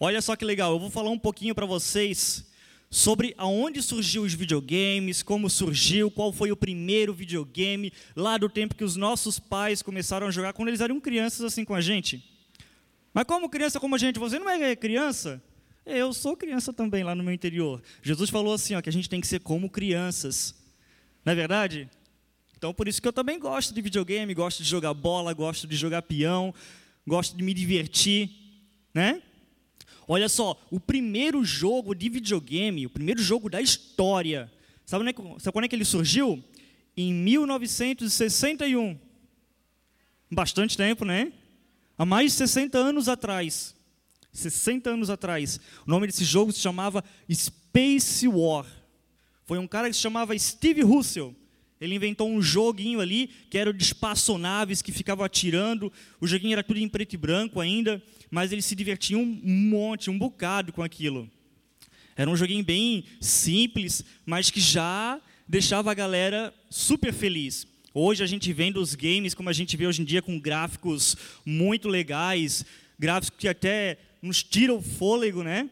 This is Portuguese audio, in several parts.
Olha só que legal, eu vou falar um pouquinho para vocês sobre aonde surgiu os videogames, como surgiu, qual foi o primeiro videogame, lá do tempo que os nossos pais começaram a jogar, quando eles eram crianças assim com a gente. Mas como criança como a gente, você não é criança? Eu sou criança também lá no meu interior. Jesus falou assim, ó, que a gente tem que ser como crianças. Não é verdade? Então por isso que eu também gosto de videogame, gosto de jogar bola, gosto de jogar peão, gosto de me divertir, né? Olha só, o primeiro jogo de videogame, o primeiro jogo da história, sabe, é sabe quando é que ele surgiu? Em 1961. Bastante tempo, né? Há mais de 60 anos atrás. 60 anos atrás. O nome desse jogo se chamava Space War. Foi um cara que se chamava Steve Russell. Ele inventou um joguinho ali, que era de espaçonaves que ficava atirando. O joguinho era tudo em preto e branco ainda, mas ele se divertia um monte, um bocado com aquilo. Era um joguinho bem simples, mas que já deixava a galera super feliz. Hoje a gente vendo os games como a gente vê hoje em dia com gráficos muito legais, gráficos que até nos tiram o fôlego, né?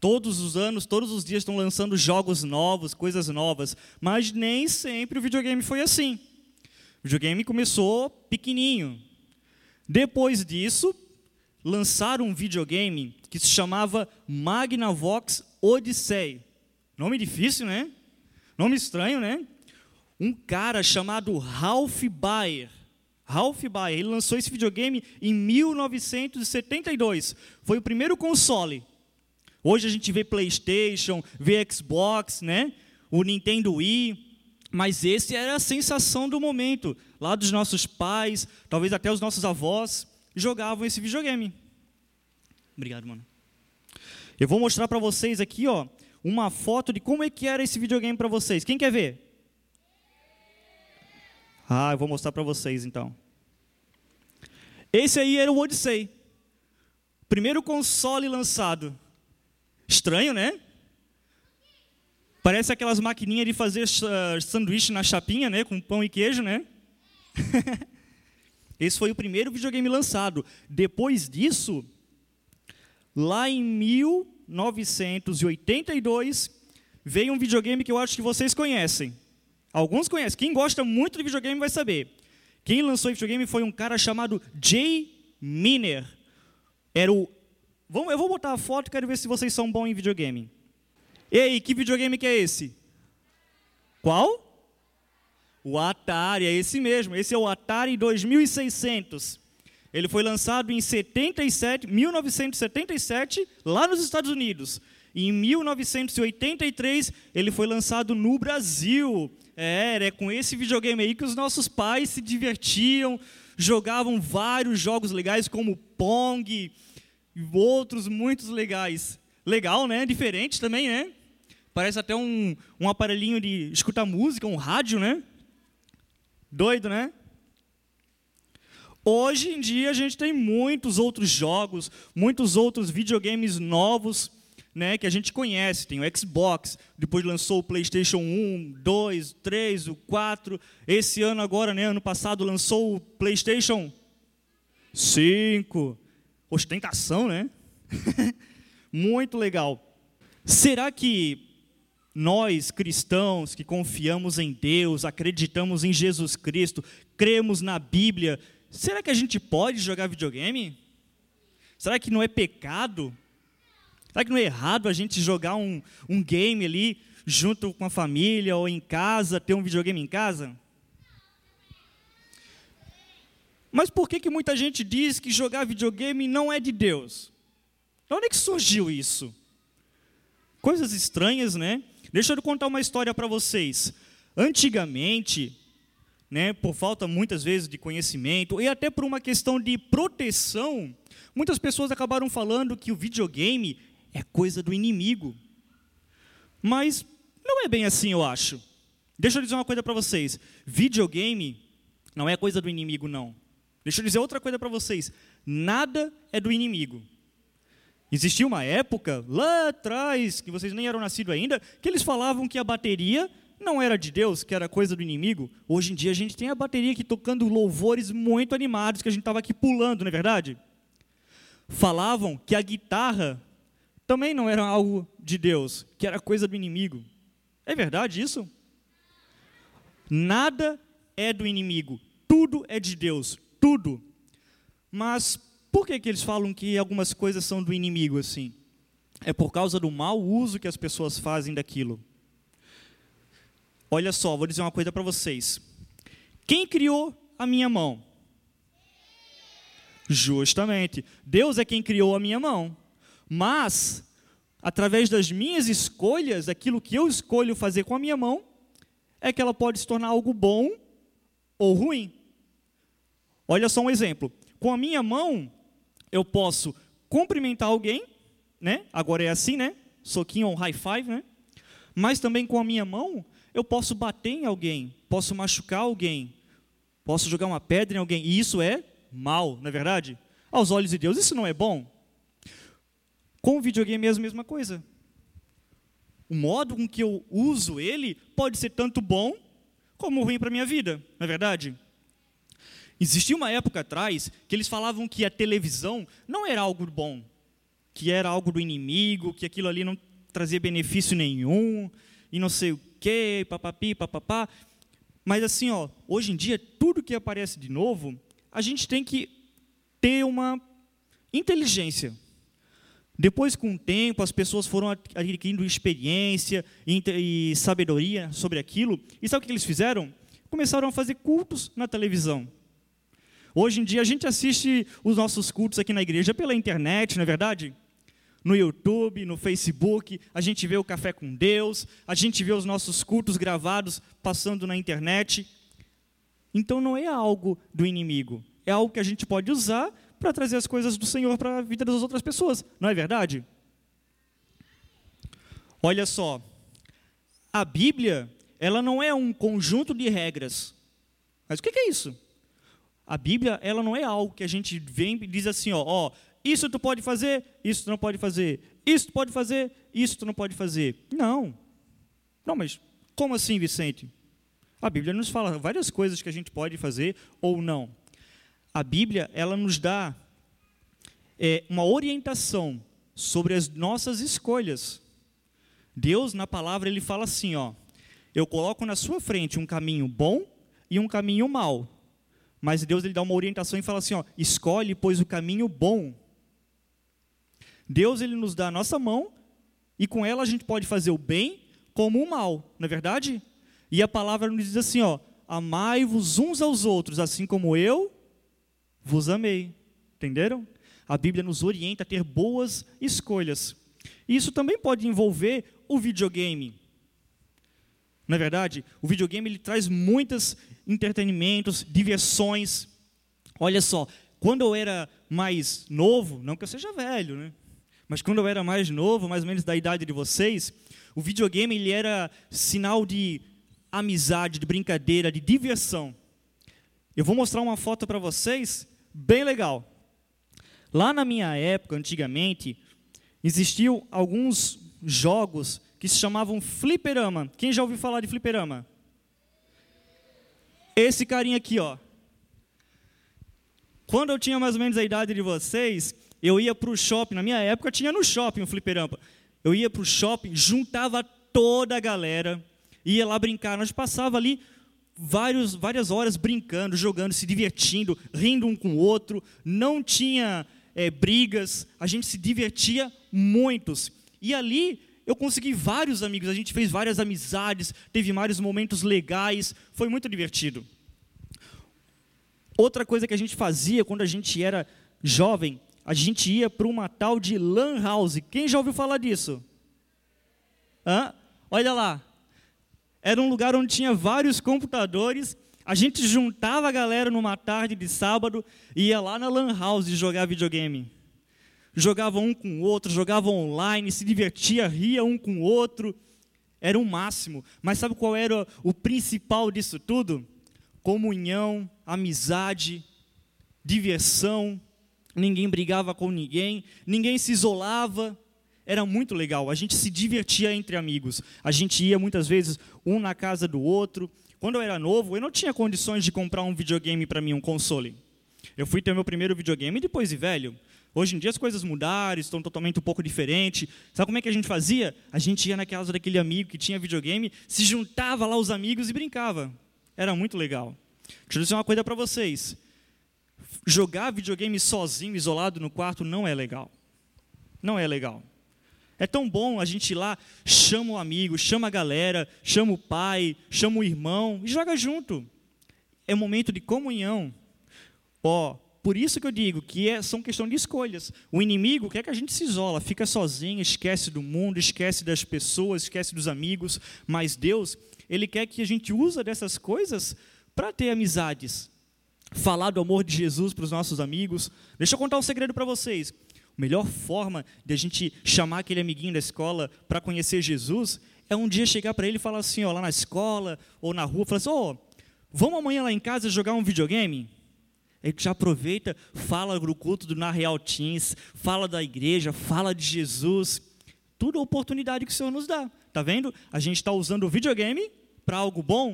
Todos os anos, todos os dias estão lançando jogos novos, coisas novas, mas nem sempre o videogame foi assim. O videogame começou pequenininho. Depois disso, lançaram um videogame que se chamava Magnavox Odyssey. Nome difícil, né? Nome estranho, né? Um cara chamado Ralph Baer. Ralph Baer, ele lançou esse videogame em 1972. Foi o primeiro console Hoje a gente vê PlayStation, vê Xbox, né? O Nintendo Wii, mas esse era a sensação do momento. Lá dos nossos pais, talvez até os nossos avós jogavam esse videogame. Obrigado, mano. Eu vou mostrar para vocês aqui, ó, uma foto de como é que era esse videogame para vocês. Quem quer ver? Ah, eu vou mostrar para vocês então. Esse aí era o Odyssey. Primeiro console lançado. Estranho, né? Parece aquelas maquininhas de fazer sanduíche na chapinha, né? Com pão e queijo, né? Esse foi o primeiro videogame lançado. Depois disso, lá em 1982, veio um videogame que eu acho que vocês conhecem. Alguns conhecem. Quem gosta muito de videogame vai saber. Quem lançou esse videogame foi um cara chamado Jay Miner. Era o eu vou botar a foto e quero ver se vocês são bons em videogame. Ei, que videogame que é esse? Qual? O Atari, é esse mesmo. Esse é o Atari 2600. Ele foi lançado em 77, 1977, lá nos Estados Unidos. E em 1983, ele foi lançado no Brasil. É, é com esse videogame aí que os nossos pais se divertiam, jogavam vários jogos legais como Pong, e outros muitos legais. Legal, né? Diferente também, né? Parece até um, um aparelhinho de escutar música, um rádio, né? Doido, né? Hoje em dia a gente tem muitos outros jogos, muitos outros videogames novos, né, que a gente conhece. Tem o Xbox, depois lançou o PlayStation 1, 2, 3, o 4. Esse ano agora, né, ano passado lançou o PlayStation 5 ostentação, né? Muito legal. Será que nós cristãos que confiamos em Deus, acreditamos em Jesus Cristo, cremos na Bíblia, será que a gente pode jogar videogame? Será que não é pecado? Será que não é errado a gente jogar um, um game ali junto com a família ou em casa, ter um videogame em casa? Mas por que, que muita gente diz que jogar videogame não é de Deus? De onde é que surgiu isso? Coisas estranhas, né? Deixa eu contar uma história para vocês. Antigamente, né, por falta muitas vezes de conhecimento e até por uma questão de proteção, muitas pessoas acabaram falando que o videogame é coisa do inimigo. Mas não é bem assim, eu acho. Deixa eu dizer uma coisa para vocês. Videogame não é coisa do inimigo, não. Deixa eu dizer outra coisa para vocês: nada é do inimigo. Existia uma época, lá atrás, que vocês nem eram nascidos ainda, que eles falavam que a bateria não era de Deus, que era coisa do inimigo. Hoje em dia a gente tem a bateria aqui tocando louvores muito animados, que a gente estava aqui pulando, não é verdade? falavam que a guitarra também não era algo de Deus, que era coisa do inimigo. É verdade isso? Nada é do inimigo, tudo é de Deus, tudo. Mas por que, que eles falam que algumas coisas são do inimigo assim? É por causa do mau uso que as pessoas fazem daquilo. Olha só, vou dizer uma coisa para vocês. Quem criou a minha mão? Justamente. Deus é quem criou a minha mão. Mas, através das minhas escolhas, aquilo que eu escolho fazer com a minha mão, é que ela pode se tornar algo bom ou ruim. Olha só um exemplo. Com a minha mão, eu posso cumprimentar alguém, né? Agora é assim, né? Soquinho ou high five, né? Mas também com a minha mão, eu posso bater em alguém, posso machucar alguém, posso jogar uma pedra em alguém, e isso é mal, não é verdade? Aos olhos de Deus, isso não é bom. Com o videogame é a mesma coisa. O modo com que eu uso ele pode ser tanto bom como ruim para a minha vida, não é verdade? Existia uma época atrás que eles falavam que a televisão não era algo bom, que era algo do inimigo, que aquilo ali não trazia benefício nenhum, e não sei o quê, papapi, papapá. Mas assim, ó, hoje em dia, tudo que aparece de novo, a gente tem que ter uma inteligência. Depois, com o tempo, as pessoas foram adquirindo experiência e, sabedoria sobre aquilo. E sabe o que eles fizeram? Começaram a fazer cultos na televisão. Hoje em dia, a gente assiste os nossos cultos aqui na igreja pela internet, não é verdade? no YouTube, no Facebook, a gente vê o Café com Deus, a gente vê os nossos cultos gravados passando na internet. Então não é algo do inimigo, é algo que a gente pode usar para trazer as coisas do Senhor para a vida das outras pessoas, não é verdade? Olha só, a Bíblia, ela não é um conjunto de regras. Mas o que é isso? A Bíblia, ela não é algo que a gente vem e diz assim, ó, ó isso tu pode fazer, isso tu não pode fazer. Isso tu pode fazer, isso tu não pode fazer. Não. Não, mas como assim, Vicente? A Bíblia nos fala várias coisas que a gente pode fazer ou não. A Bíblia, ela nos dá é, uma orientação sobre as nossas escolhas. Deus, na palavra, ele fala assim, ó, eu coloco na sua frente um caminho bom e um caminho mau. Mas Deus ele dá uma orientação e fala assim, ó, escolhe pois o caminho bom Deus ele nos dá a nossa mão e com ela a gente pode fazer o bem como o mal, não é verdade? E a palavra nos diz assim, ó, amai-vos uns aos outros, assim como eu vos amei. Entenderam? A Bíblia nos orienta a ter boas escolhas. E isso também pode envolver o videogame. Não é verdade? O videogame ele traz muitos entretenimentos, diversões. Olha só, quando eu era mais novo, não que eu seja velho, né? Mas quando eu era mais novo, mais ou menos da idade de vocês, o videogame ele era sinal de amizade, de brincadeira, de diversão. Eu vou mostrar uma foto para vocês, bem legal. Lá na minha época, antigamente, existiam alguns jogos que se chamavam fliperama. Quem já ouviu falar de fliperama? Esse carinha aqui, ó. Quando eu tinha mais ou menos a idade de vocês, eu ia para o shopping, na minha época tinha no shopping o fliperama. Eu ia para o shopping, juntava toda a galera, ia lá brincar. Nós passava ali vários, várias horas brincando, jogando, se divertindo, rindo um com o outro. Não tinha é, brigas, a gente se divertia muitos. E ali eu consegui vários amigos, a gente fez várias amizades, teve vários momentos legais, foi muito divertido. Outra coisa que a gente fazia quando a gente era jovem a gente ia para uma tal de Lan House. Quem já ouviu falar disso? Hã? Olha lá. Era um lugar onde tinha vários computadores. A gente juntava a galera numa tarde de sábado e ia lá na Lan House jogar videogame. Jogava um com o outro, jogava online, se divertia, ria um com o outro. Era o máximo. Mas sabe qual era o principal disso tudo? Comunhão, amizade, diversão ninguém brigava com ninguém, ninguém se isolava. Era muito legal, a gente se divertia entre amigos. A gente ia muitas vezes um na casa do outro. Quando eu era novo, eu não tinha condições de comprar um videogame para mim, um console. Eu fui ter meu primeiro videogame depois de velho. Hoje em dia as coisas mudaram, estão totalmente um pouco diferentes. Sabe como é que a gente fazia? A gente ia na casa daquele amigo que tinha videogame, se juntava lá os amigos e brincava. Era muito legal. Deixa eu dizer uma coisa para vocês. Jogar videogame sozinho, isolado no quarto, não é legal. Não é legal. É tão bom a gente ir lá, chama o amigo, chama a galera, chama o pai, chama o irmão e joga junto. É um momento de comunhão. Ó, oh, por isso que eu digo que é, são questão de escolhas. O inimigo quer que a gente se isola, fica sozinho, esquece do mundo, esquece das pessoas, esquece dos amigos. Mas Deus, Ele quer que a gente use dessas coisas para ter amizades. Falar do amor de Jesus para os nossos amigos. Deixa eu contar um segredo para vocês. A melhor forma de a gente chamar aquele amiguinho da escola para conhecer Jesus é um dia chegar para ele e falar assim, ó, lá na escola ou na rua, falar assim, ó, oh, vamos amanhã lá em casa jogar um videogame? Ele já aproveita, fala do culto do Na Real Teams, fala da igreja, fala de Jesus. Tudo a oportunidade que o Senhor nos dá. Tá vendo? A gente está usando o videogame para algo bom,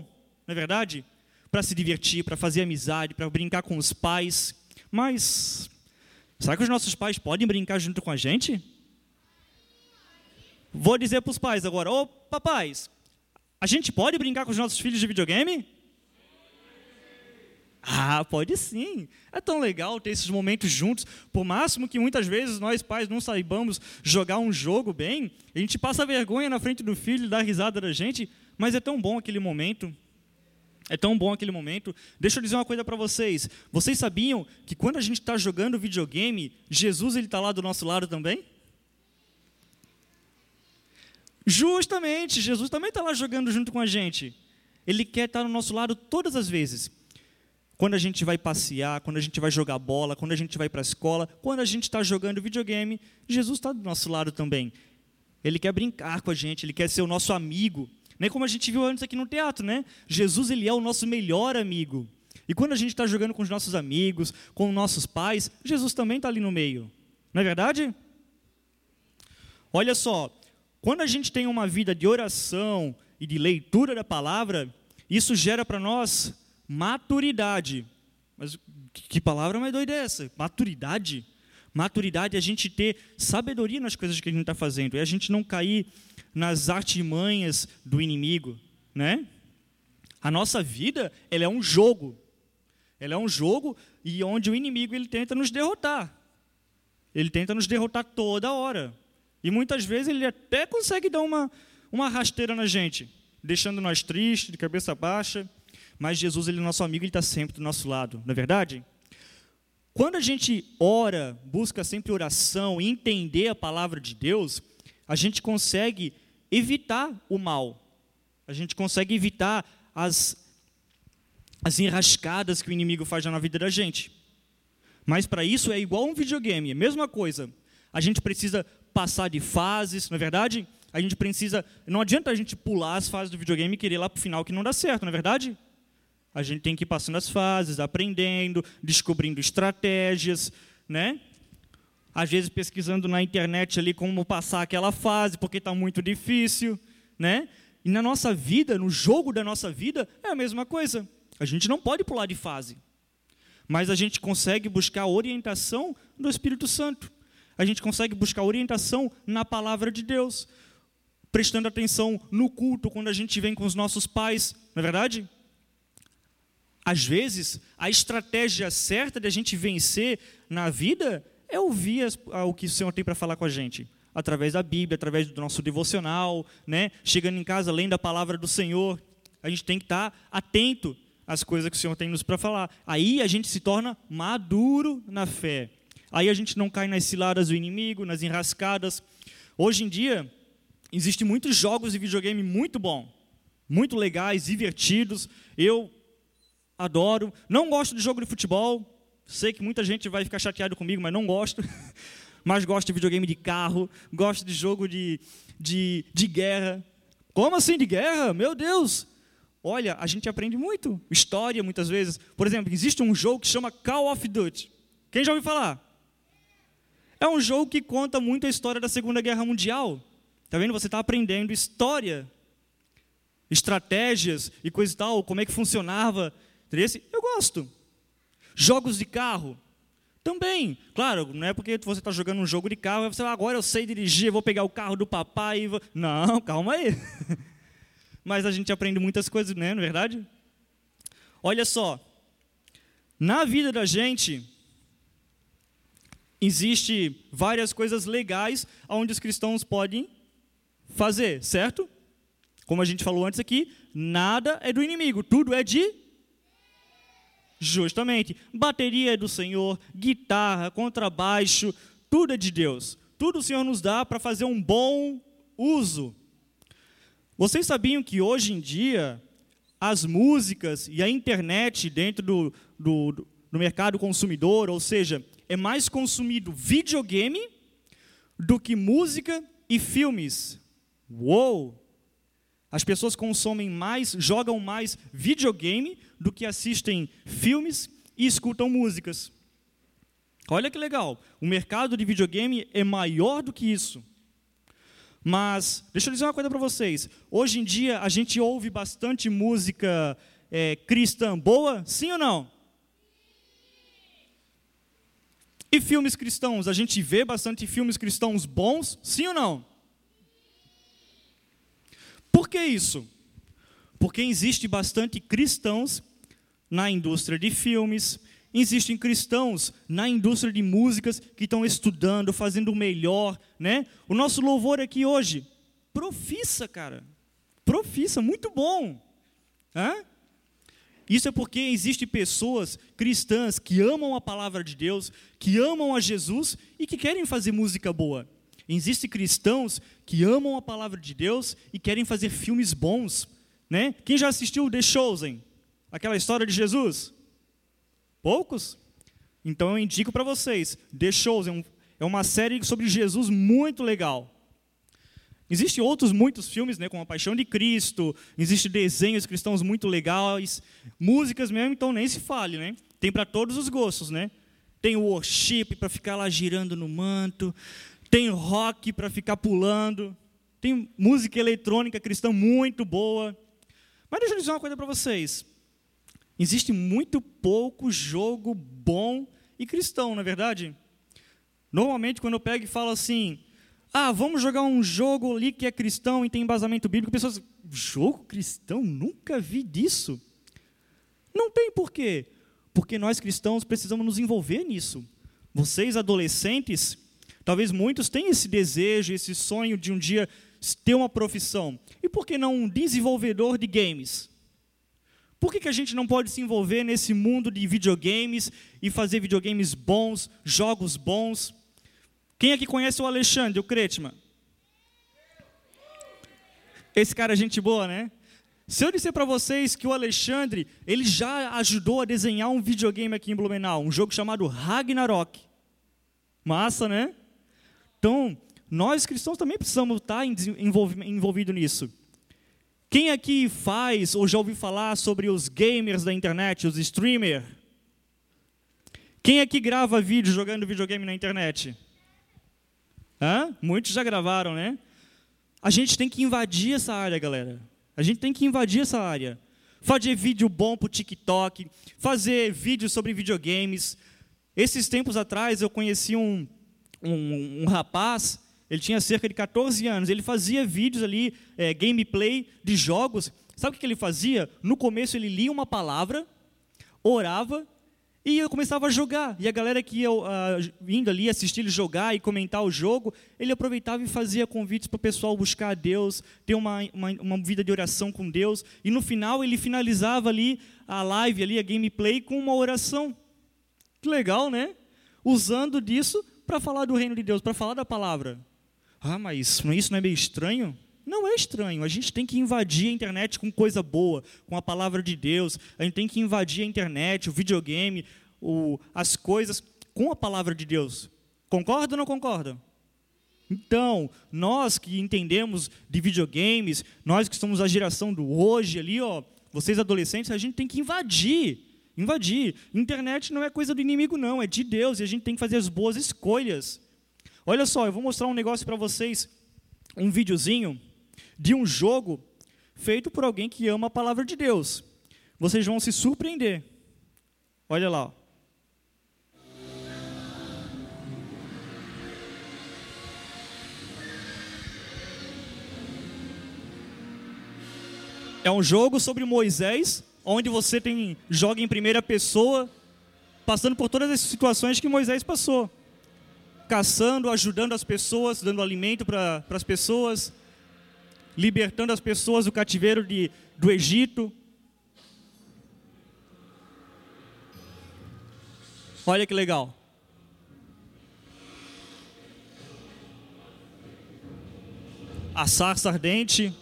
não é verdade? Para se divertir, para fazer amizade, para brincar com os pais. Mas Será que os nossos pais podem brincar junto com a gente? Vou dizer para os pais agora: Ô papais, a gente pode brincar com os nossos filhos de videogame? Ah, pode sim. É tão legal ter esses momentos juntos. Por máximo que muitas vezes nós pais não saibamos jogar um jogo bem, a gente passa vergonha na frente do filho, dá risada da gente, mas é tão bom aquele momento. É tão bom aquele momento. Deixa eu dizer uma coisa para vocês. Vocês sabiam que quando a gente está jogando videogame, Jesus ele está lá do nosso lado também? Justamente, Jesus também está lá jogando junto com a gente. Ele quer estar no nosso lado todas as vezes. Quando a gente vai passear, quando a gente vai jogar bola, quando a gente vai para a escola, quando a gente está jogando videogame, Jesus está do nosso lado também. Ele quer brincar com a gente, ele quer ser o nosso amigo. Nem como a gente viu antes aqui no teatro, né? Jesus, ele é o nosso melhor amigo. E quando a gente está jogando com os nossos amigos, com os nossos pais, Jesus também está ali no meio. Não é verdade? Olha só, quando a gente tem uma vida de oração e de leitura da palavra, isso gera para nós maturidade. Mas que palavra mais doida é essa? Maturidade? Maturidade é a gente ter sabedoria nas coisas que a gente está fazendo, é a gente não cair nas artimanhas do inimigo, né? A nossa vida, ela é um jogo. Ela é um jogo e onde o inimigo ele tenta nos derrotar. Ele tenta nos derrotar toda hora. E muitas vezes ele até consegue dar uma, uma rasteira na gente, deixando nós tristes, de cabeça baixa. Mas Jesus, ele é nosso amigo, ele está sempre do nosso lado, não é verdade? Quando a gente ora, busca sempre oração, entender a palavra de Deus, a gente consegue evitar o mal. A gente consegue evitar as, as enrascadas que o inimigo faz na vida da gente. Mas para isso é igual um videogame, é a mesma coisa. A gente precisa passar de fases, não é verdade? A gente precisa. Não adianta a gente pular as fases do videogame e querer ir lá para o final que não dá certo, não é verdade? A gente tem que ir passando as fases, aprendendo, descobrindo estratégias, né? às vezes pesquisando na internet ali como passar aquela fase, porque está muito difícil, né? E na nossa vida, no jogo da nossa vida, é a mesma coisa. A gente não pode pular de fase, mas a gente consegue buscar orientação do Espírito Santo. A gente consegue buscar orientação na palavra de Deus, prestando atenção no culto quando a gente vem com os nossos pais, não é verdade? Às vezes, a estratégia certa de a gente vencer na vida é ouvir o que o Senhor tem para falar com a gente. Através da Bíblia, através do nosso devocional, né? chegando em casa, além da palavra do Senhor. A gente tem que estar atento às coisas que o Senhor tem nos para falar. Aí a gente se torna maduro na fé. Aí a gente não cai nas ciladas do inimigo, nas enrascadas. Hoje em dia, existem muitos jogos de videogame muito bom, muito legais, divertidos. Eu adoro. Não gosto de jogo de futebol, Sei que muita gente vai ficar chateado comigo, mas não gosto. mas gosto de videogame de carro, gosto de jogo de, de, de guerra. Como assim de guerra? Meu Deus! Olha, a gente aprende muito. História, muitas vezes. Por exemplo, existe um jogo que chama Call of Duty. Quem já ouviu falar? É um jogo que conta muito a história da Segunda Guerra Mundial. Tá vendo? Você está aprendendo história, estratégias e coisa e tal, como é que funcionava. Eu gosto. Jogos de carro. Também, claro, não é porque você está jogando um jogo de carro, você agora eu sei dirigir, vou pegar o carro do papai e vou... Não, calma aí. Mas a gente aprende muitas coisas, né, não é verdade? Olha só, na vida da gente existe várias coisas legais onde os cristãos podem fazer, certo? Como a gente falou antes aqui, nada é do inimigo, tudo é de Justamente. Bateria é do Senhor, guitarra, contrabaixo, tudo é de Deus. Tudo o Senhor nos dá para fazer um bom uso. Vocês sabiam que hoje em dia as músicas e a internet dentro do, do, do mercado consumidor, ou seja, é mais consumido videogame do que música e filmes. Uou! As pessoas consomem mais, jogam mais videogame do que assistem filmes e escutam músicas. Olha que legal. O mercado de videogame é maior do que isso. Mas, deixa eu dizer uma coisa para vocês. Hoje em dia, a gente ouve bastante música é, cristã boa, sim ou não? E filmes cristãos? A gente vê bastante filmes cristãos bons, sim ou não? Por que isso? Porque existe bastante cristãos na indústria de filmes, existem cristãos na indústria de músicas que estão estudando, fazendo o melhor, né? O nosso louvor aqui hoje, profissa, cara. Profissa, muito bom. Hã? Isso é porque existem pessoas cristãs que amam a palavra de Deus, que amam a Jesus e que querem fazer música boa. Existem cristãos que amam a palavra de Deus e querem fazer filmes bons. Né? Quem já assistiu The Chosen? Aquela história de Jesus? Poucos? Então eu indico para vocês. The Chosen é uma série sobre Jesus muito legal. Existem outros muitos filmes, né, como A Paixão de Cristo, existem desenhos cristãos muito legais, músicas mesmo, então nem se fale, né? Tem para todos os gostos, né? Tem o worship para ficar lá girando no manto, tem rock para ficar pulando, tem música eletrônica cristã muito boa. Mas deixa eu dizer uma coisa para vocês. Existe muito pouco jogo bom e cristão, não é verdade? Normalmente, quando eu pego e falo assim, ah, vamos jogar um jogo ali que é cristão e tem embasamento bíblico, pessoas, jogo cristão? Nunca vi disso. Não tem porquê. Porque nós cristãos precisamos nos envolver nisso. Vocês, adolescentes, Talvez muitos tenham esse desejo, esse sonho de um dia ter uma profissão. E por que não um desenvolvedor de games? Por que, que a gente não pode se envolver nesse mundo de videogames e fazer videogames bons, jogos bons? Quem aqui conhece o Alexandre, o Kretman? Esse cara é gente boa, né? Se eu disser para vocês que o Alexandre, ele já ajudou a desenhar um videogame aqui em Blumenau, um jogo chamado Ragnarok. Massa, né? Então, nós cristãos também precisamos estar envolvidos nisso. Quem aqui faz ou já ouviu falar sobre os gamers da internet, os streamers? Quem aqui grava vídeo jogando videogame na internet? Hã? Muitos já gravaram, né? A gente tem que invadir essa área, galera. A gente tem que invadir essa área. Fazer vídeo bom para o TikTok, fazer vídeos sobre videogames. Esses tempos atrás eu conheci um, um, um, rapaz, ele tinha cerca de 14 anos, ele fazia vídeos ali, é, gameplay de jogos. Sabe o que ele fazia? No começo ele lia uma palavra, orava e eu começava a jogar. E a galera que ia uh, indo ali assistir ele jogar e comentar o jogo, ele aproveitava e fazia convites para o pessoal buscar a Deus, ter uma, uma, uma, vida de oração com Deus. E no final ele finalizava ali a live, ali, a gameplay, com uma oração. Que legal, né? Usando disso para falar do reino de Deus, para falar da palavra. Ah, mas isso não é meio estranho? Não é estranho. A gente tem que invadir a internet com coisa boa, com a palavra de Deus. A gente tem que invadir a internet, o videogame, o, as coisas com a palavra de Deus. Concorda ou não concorda? Então, nós que entendemos de videogames, nós que somos a geração do hoje ali, ó, vocês adolescentes, a gente tem que invadir Invadir. Internet não é coisa do inimigo, não. É de Deus e a gente tem que fazer as boas escolhas. Olha só, eu vou mostrar um negócio para vocês. Um videozinho de um jogo feito por alguém que ama a palavra de Deus. Vocês vão se surpreender. Olha lá. É um jogo sobre Moisés onde você tem joga em primeira pessoa, passando por todas as situações que Moisés passou. Caçando, ajudando as pessoas, dando alimento para as pessoas, libertando as pessoas do cativeiro de, do Egito. Olha que legal. A sarça ardente.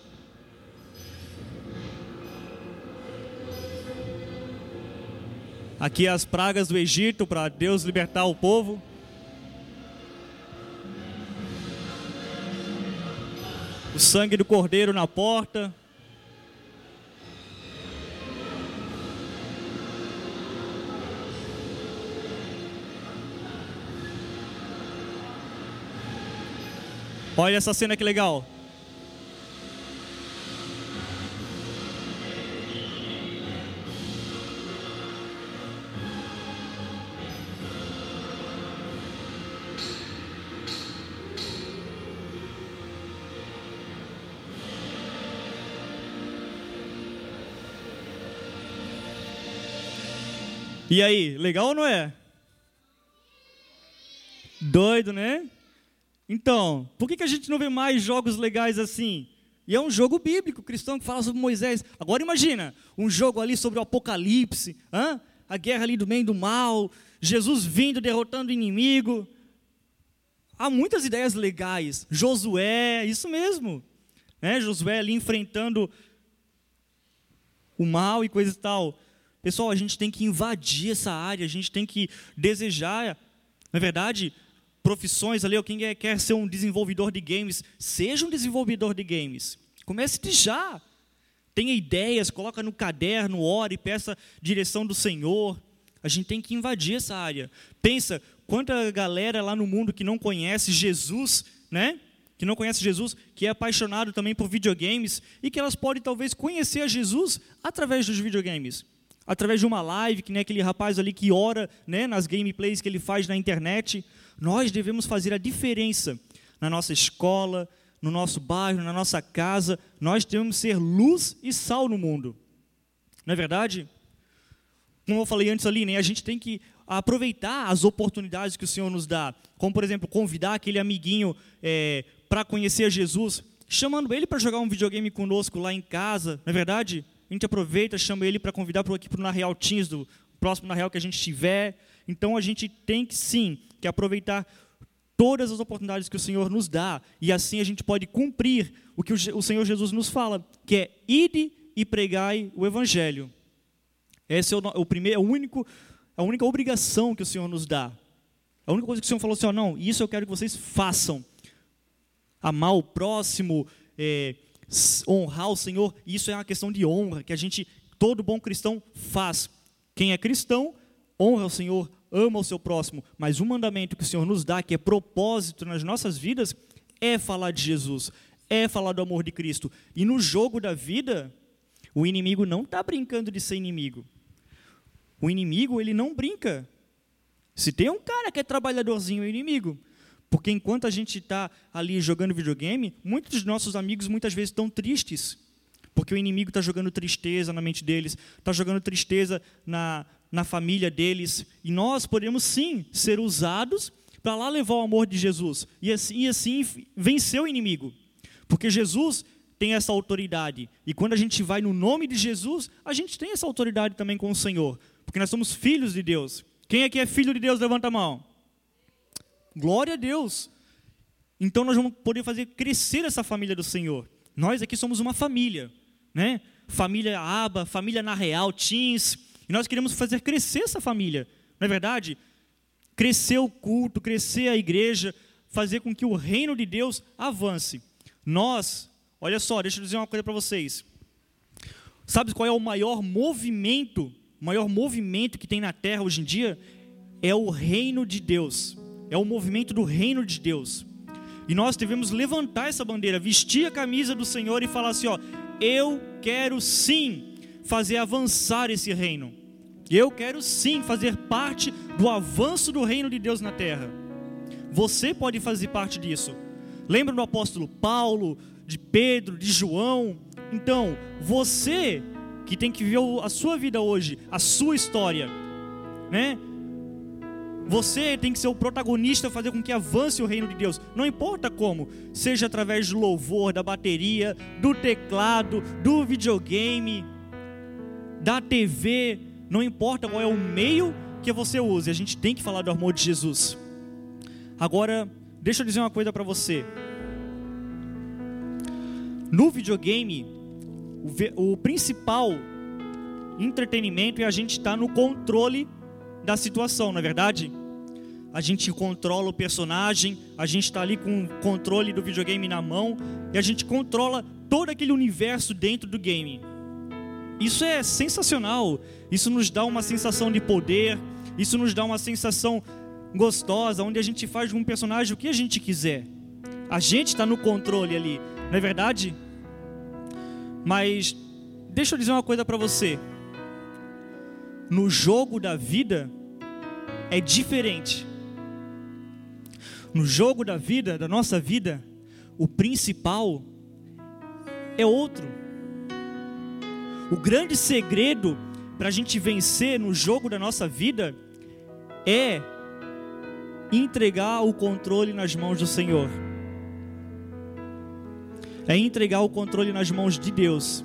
Aqui as pragas do Egito para Deus libertar o povo. O sangue do cordeiro na porta. Olha essa cena que legal. E aí, legal ou não é? Doido, né? Então, por que, que a gente não vê mais jogos legais assim? E é um jogo bíblico, cristão que fala sobre Moisés. Agora imagina, um jogo ali sobre o apocalipse, hein? a guerra ali do bem e do mal, Jesus vindo derrotando o inimigo. Há muitas ideias legais. Josué, isso mesmo. Né? Josué ali enfrentando o mal e coisa e tal. Pessoal, a gente tem que invadir essa área, a gente tem que desejar, na verdade, profissões ali, ou quem quer ser um desenvolvedor de games, seja um desenvolvedor de games. Comece de já. Tenha ideias, coloca no caderno, ore, peça direção do Senhor. A gente tem que invadir essa área. Pensa, quanta galera lá no mundo que não conhece Jesus, né? Que não conhece Jesus, que é apaixonado também por videogames e que elas podem talvez conhecer a Jesus através dos videogames através de uma live, que nem aquele rapaz ali que ora né, nas gameplays que ele faz na internet. Nós devemos fazer a diferença na nossa escola, no nosso bairro, na nossa casa. Nós devemos ser luz e sal no mundo. Não é verdade? Como eu falei antes ali, né, a gente tem que aproveitar as oportunidades que o Senhor nos dá. Como, por exemplo, convidar aquele amiguinho é, para conhecer Jesus, chamando ele para jogar um videogame conosco lá em casa, não é verdade? A gente aproveita, chama ele para convidar para aqui para o Na Real Teams, do próximo Na Real que a gente tiver. Então a gente tem que sim, que aproveitar todas as oportunidades que o Senhor nos dá, e assim a gente pode cumprir o que o Senhor Jesus nos fala, que é ide e pregai o evangelho. Esse é o, o primeiro, é o único, a única obrigação que o Senhor nos dá. A única coisa que o Senhor falou assim, ó, não, isso eu quero que vocês façam. Amar o próximo, é, honrar o Senhor, isso é uma questão de honra que a gente, todo bom cristão, faz. Quem é cristão, honra o Senhor, ama o seu próximo, mas o mandamento que o Senhor nos dá, que é propósito nas nossas vidas, é falar de Jesus, é falar do amor de Cristo. E no jogo da vida, o inimigo não está brincando de ser inimigo. O inimigo, ele não brinca. Se tem um cara que é trabalhadorzinho, é inimigo. Porque enquanto a gente está ali jogando videogame, muitos dos nossos amigos muitas vezes estão tristes. Porque o inimigo está jogando tristeza na mente deles, está jogando tristeza na, na família deles. E nós podemos sim ser usados para lá levar o amor de Jesus. E assim, e assim vencer o inimigo. Porque Jesus tem essa autoridade. E quando a gente vai no nome de Jesus, a gente tem essa autoridade também com o Senhor. Porque nós somos filhos de Deus. Quem aqui é filho de Deus, levanta a mão. Glória a Deus. Então nós vamos poder fazer crescer essa família do Senhor. Nós aqui somos uma família, né? Família Aba, família na Real, Teens. E nós queremos fazer crescer essa família. Não é verdade? Crescer o culto, crescer a igreja, fazer com que o reino de Deus avance. Nós, olha só, deixa eu dizer uma coisa para vocês. Sabe qual é o maior movimento, o maior movimento que tem na terra hoje em dia? É o reino de Deus é o movimento do reino de Deus. E nós devemos levantar essa bandeira, vestir a camisa do Senhor e falar assim: ó, eu quero sim fazer avançar esse reino. Eu quero sim fazer parte do avanço do reino de Deus na terra. Você pode fazer parte disso. Lembra do apóstolo Paulo, de Pedro, de João? Então, você que tem que viver a sua vida hoje, a sua história, né? Você tem que ser o protagonista, fazer com que avance o reino de Deus. Não importa como, seja através do louvor, da bateria, do teclado, do videogame, da TV, não importa qual é o meio que você use, a gente tem que falar do amor de Jesus. Agora, deixa eu dizer uma coisa para você. No videogame, o, principal entretenimento é a gente estar tá no controle da situação, não é verdade? A gente controla o personagem, a gente está ali com o controle do videogame na mão e a gente controla todo aquele universo dentro do game. Isso é sensacional, isso nos dá uma sensação de poder, isso nos dá uma sensação gostosa, onde a gente faz um personagem o que a gente quiser. A gente está no controle ali, não é verdade? Mas deixa eu dizer uma coisa para você. No jogo da vida é diferente. No jogo da vida, da nossa vida, o principal é outro. O grande segredo para a gente vencer no jogo da nossa vida é entregar o controle nas mãos do Senhor. É entregar o controle nas mãos de Deus.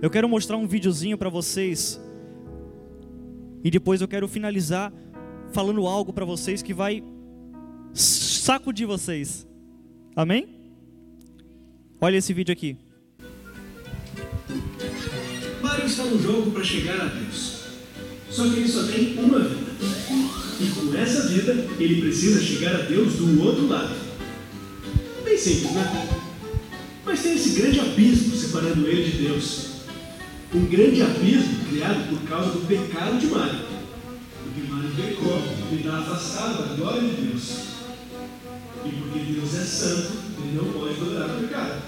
Eu quero mostrar um videozinho para vocês. E depois eu quero finalizar falando algo para vocês que vai sacudir vocês. Amém? Olha esse vídeo aqui. Mario está no jogo para chegar a Deus. Só que ele só tem uma vida. E com essa vida, ele precisa chegar a Deus do outro lado. Bem simples, né? Mas tem esse grande abismo separando ele de Deus. Um grande abismo criado por causa do pecado de Mario. Porque Mario pecou, ele está afastado da glória de Deus. E porque Deus é santo, ele não pode tolerar o pecado.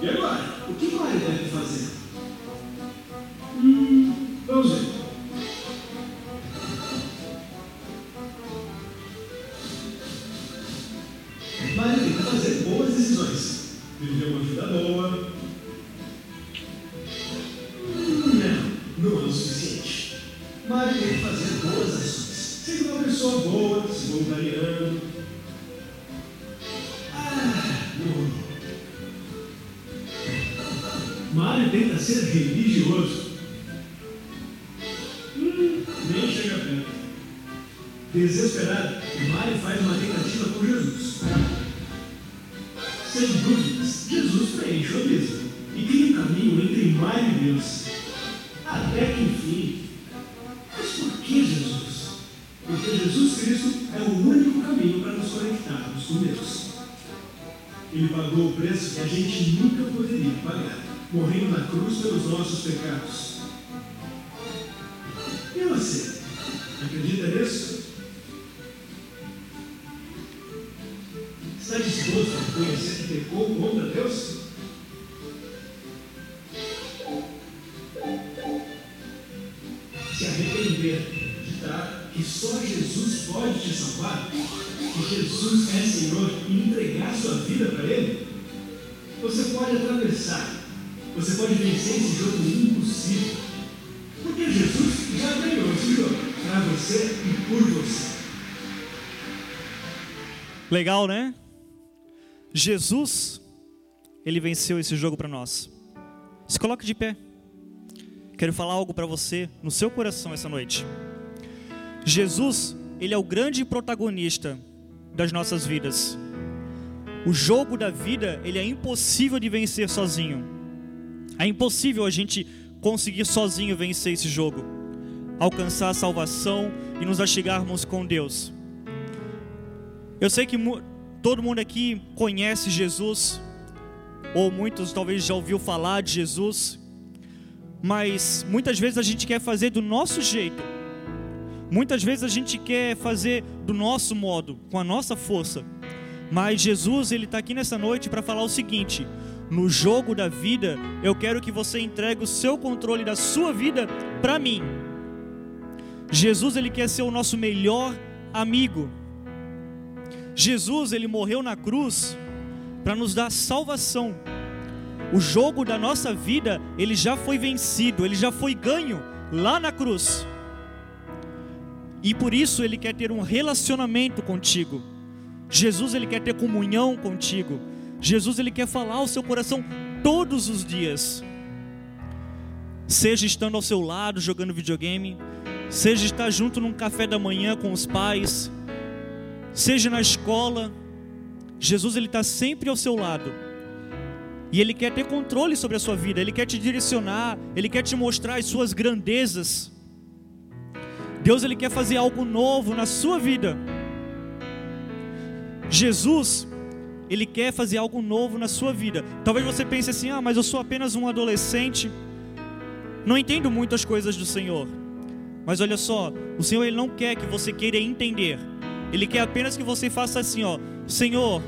E agora, o que Mario deve fazer? Hum, vamos ver. Mario tem que fazer boas decisões. Viver uma vida boa. Mário tenta Se arrepender de dar que só Jesus pode te salvar, que Jesus é Senhor e entregar sua vida para Ele, você pode atravessar, você pode vencer esse jogo impossível. Porque Jesus já ganhou esse jogo para você e por você. Legal, né? Jesus, ele venceu esse jogo para nós. Se coloque de pé. Quero falar algo para você no seu coração essa noite. Jesus, ele é o grande protagonista das nossas vidas. O jogo da vida, ele é impossível de vencer sozinho. É impossível a gente conseguir sozinho vencer esse jogo, alcançar a salvação e nos achegarmos com Deus. Eu sei que todo mundo aqui conhece Jesus, ou muitos talvez já ouviu falar de Jesus, mas muitas vezes a gente quer fazer do nosso jeito. Muitas vezes a gente quer fazer do nosso modo, com a nossa força. Mas Jesus, ele está aqui nessa noite para falar o seguinte: no jogo da vida, eu quero que você entregue o seu controle da sua vida para mim. Jesus, ele quer ser o nosso melhor amigo. Jesus, ele morreu na cruz para nos dar salvação. O jogo da nossa vida, ele já foi vencido, ele já foi ganho lá na cruz. E por isso ele quer ter um relacionamento contigo. Jesus ele quer ter comunhão contigo. Jesus ele quer falar ao seu coração todos os dias. Seja estando ao seu lado jogando videogame, seja estar junto num café da manhã com os pais, seja na escola, Jesus ele está sempre ao seu lado. E ele quer ter controle sobre a sua vida, ele quer te direcionar, ele quer te mostrar as suas grandezas. Deus ele quer fazer algo novo na sua vida. Jesus, ele quer fazer algo novo na sua vida. Talvez você pense assim: "Ah, mas eu sou apenas um adolescente, não entendo muito as coisas do Senhor". Mas olha só, o Senhor ele não quer que você queira entender. Ele quer apenas que você faça assim, ó: "Senhor,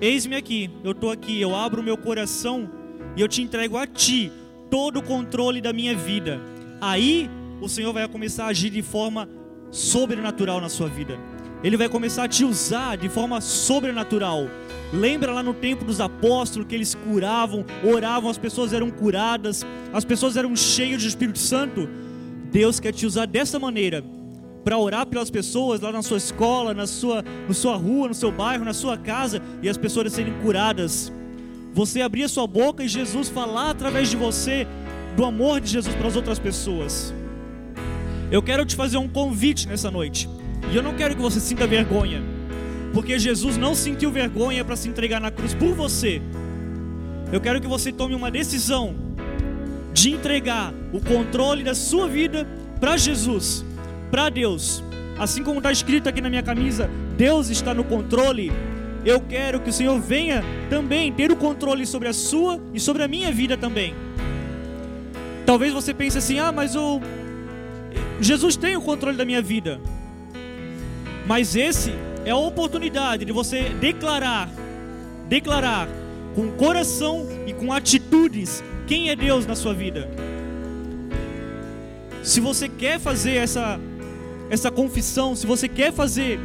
eis-me aqui. Eu estou aqui, eu abro meu coração e eu te entrego a ti todo o controle da minha vida". Aí o Senhor vai começar a agir de forma sobrenatural na sua vida. Ele vai começar a te usar de forma sobrenatural. Lembra lá no tempo dos apóstolos que eles curavam, oravam, as pessoas eram curadas, as pessoas eram cheias do Espírito Santo? Deus quer te usar dessa maneira para orar pelas pessoas lá na sua escola, na sua, na sua rua, no seu bairro, na sua casa e as pessoas serem curadas. Você abrir a sua boca e Jesus falar através de você do amor de Jesus para as outras pessoas. Eu quero te fazer um convite nessa noite. E eu não quero que você sinta vergonha. Porque Jesus não sentiu vergonha para se entregar na cruz por você. Eu quero que você tome uma decisão de entregar o controle da sua vida para Jesus, para Deus. Assim como está escrito aqui na minha camisa, Deus está no controle. Eu quero que o Senhor venha também ter o controle sobre a sua e sobre a minha vida também. Talvez você pense assim: ah, mas o Jesus tem o controle da minha vida. Mas esse é a oportunidade de você declarar, declarar com coração e com atitudes quem é Deus na sua vida. Se você quer fazer essa essa confissão, se você quer fazer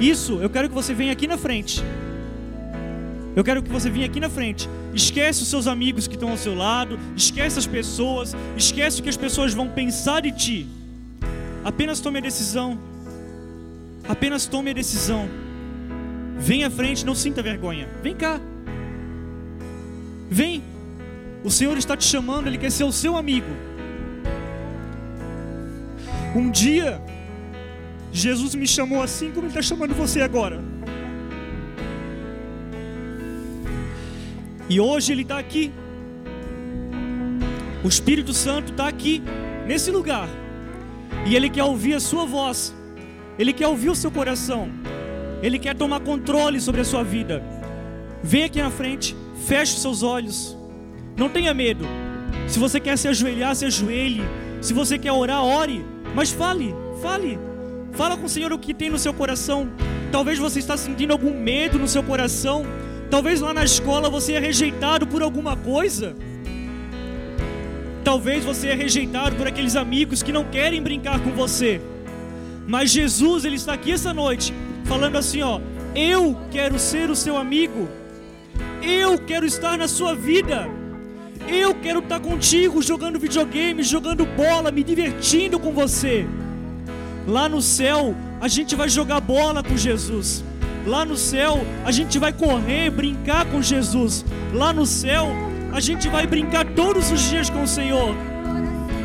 isso, eu quero que você venha aqui na frente. Eu quero que você venha aqui na frente. Esquece os seus amigos que estão ao seu lado, esquece as pessoas, esquece o que as pessoas vão pensar de ti. Apenas tome a decisão. Apenas tome a decisão. Vem à frente, não sinta vergonha. Vem cá. Vem. O Senhor está te chamando, Ele quer ser o seu amigo. Um dia, Jesus me chamou assim como Ele está chamando você agora. E hoje Ele está aqui. O Espírito Santo está aqui, nesse lugar. E Ele quer ouvir a sua voz. Ele quer ouvir o seu coração. Ele quer tomar controle sobre a sua vida. Vem aqui na frente, feche os seus olhos. Não tenha medo. Se você quer se ajoelhar, se ajoelhe. Se você quer orar, ore. Mas fale, fale. Fala com o Senhor o que tem no seu coração. Talvez você está sentindo algum medo no seu coração. Talvez lá na escola você é rejeitado por alguma coisa. Talvez você é rejeitado por aqueles amigos que não querem brincar com você. Mas Jesus, ele está aqui essa noite falando assim, ó: "Eu quero ser o seu amigo. Eu quero estar na sua vida. Eu quero estar contigo jogando videogame, jogando bola, me divertindo com você." Lá no céu, a gente vai jogar bola com Jesus. Lá no céu, a gente vai correr, brincar com Jesus. Lá no céu, a gente vai brincar todos os dias com o Senhor.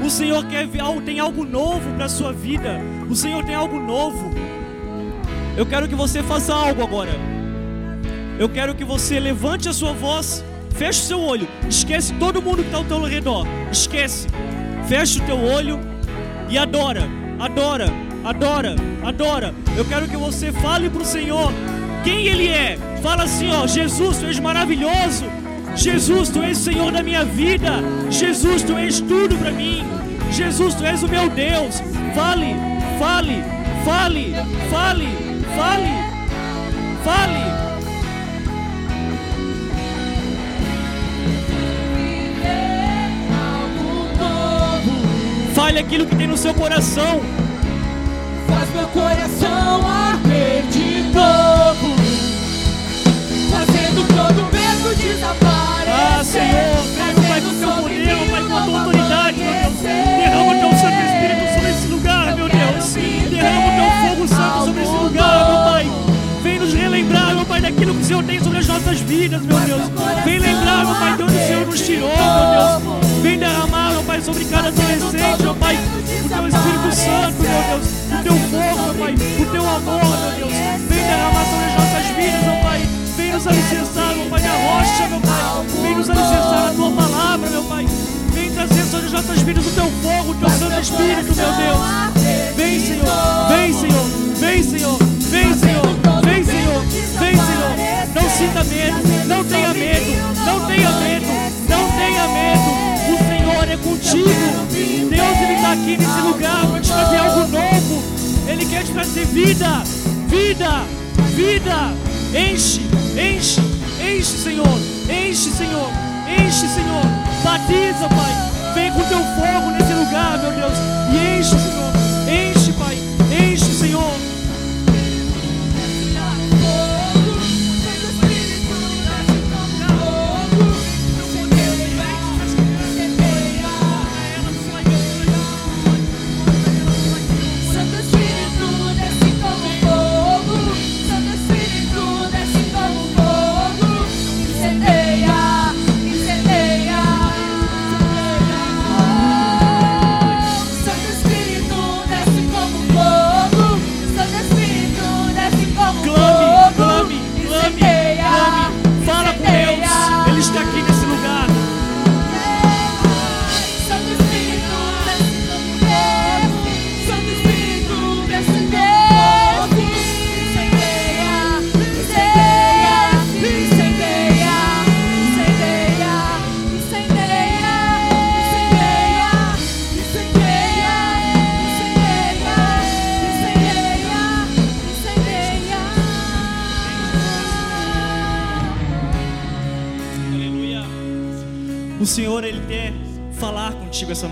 O Senhor quer tem algo novo para sua vida. O Senhor tem algo novo. Eu quero que você faça algo agora. Eu quero que você levante a sua voz, feche o seu olho, esquece todo mundo que está ao teu redor. Esquece. Feche o teu olho e adora, adora, adora, adora. Eu quero que você fale para o Senhor quem Ele é. Fala assim, ó, Jesus, tu és maravilhoso. Jesus, tu és Senhor da minha vida. Jesus, tu és tudo para mim. Jesus, tu és o meu Deus. Fale, fale, fale, fale, fale, fale. Fale aquilo que tem no seu coração. Faz meu coração arder de novo, fazendo todo o medo desaparecer. Ah, Senhor, Senhor, Pai, com teu poder, Pai, com a tua autoridade, meu Deus. Derrama teu Santo Espírito sobre esse lugar, meu Deus. Derrama teu fogo santo sobre esse lugar, meu Pai. Senhor tem sobre as nossas vidas, meu Deus. Vem lembrar, meu Pai, de onde o Senhor nos tirou, meu Deus. Vem derramar, meu Pai, sobre cada adolescente, meu Pai, o teu Espírito Santo, meu Deus. O teu fogo, meu Pai, o teu amor, meu Deus. Vem derramar sobre as nossas vidas, meu Pai. Vem nos alicerçar, meu Pai, na rocha, meu Pai. Vem nos alicerçar na tua palavra, meu Pai. Vem trazer sobre as nossas vidas o teu fogo, o teu Santo Espírito, meu Deus. Vem, Senhor. Vem, Senhor. Vem, Senhor. Senhor. Vem, Senhor. Não sinta medo. Não tenha medo. Não tenha medo. Não tenha medo. O Senhor é contigo. Deus, Ele está aqui nesse lugar para te trazer algo novo. Ele quer te trazer vida. Vida. Vida. Enche. Enche. Enche, Senhor. Enche, Senhor. Enche, Senhor. Batiza, Pai. Vem com teu fogo nesse lugar, meu Deus. E enche, Senhor. Enche, Pai.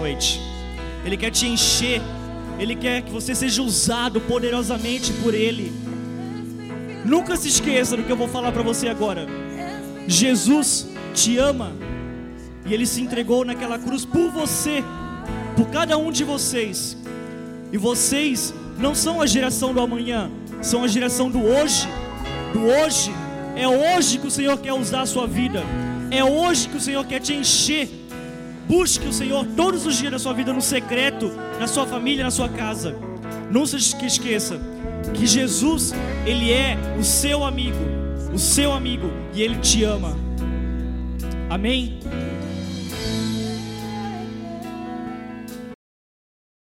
Noite. Ele quer te encher. Ele quer que você seja usado poderosamente por Ele. Nunca se esqueça do que eu vou falar para você agora. Jesus te ama. E Ele se entregou naquela cruz por você, por cada um de vocês. E vocês não são a geração do amanhã, são a geração do hoje. Do hoje. É hoje que o Senhor quer usar a sua vida. É hoje que o Senhor quer te encher. Busque o Senhor todos os dias da sua vida no secreto, na sua família, na sua casa. Não se esqueça que Jesus, Ele é o seu amigo, o seu amigo, e Ele te ama. Amém?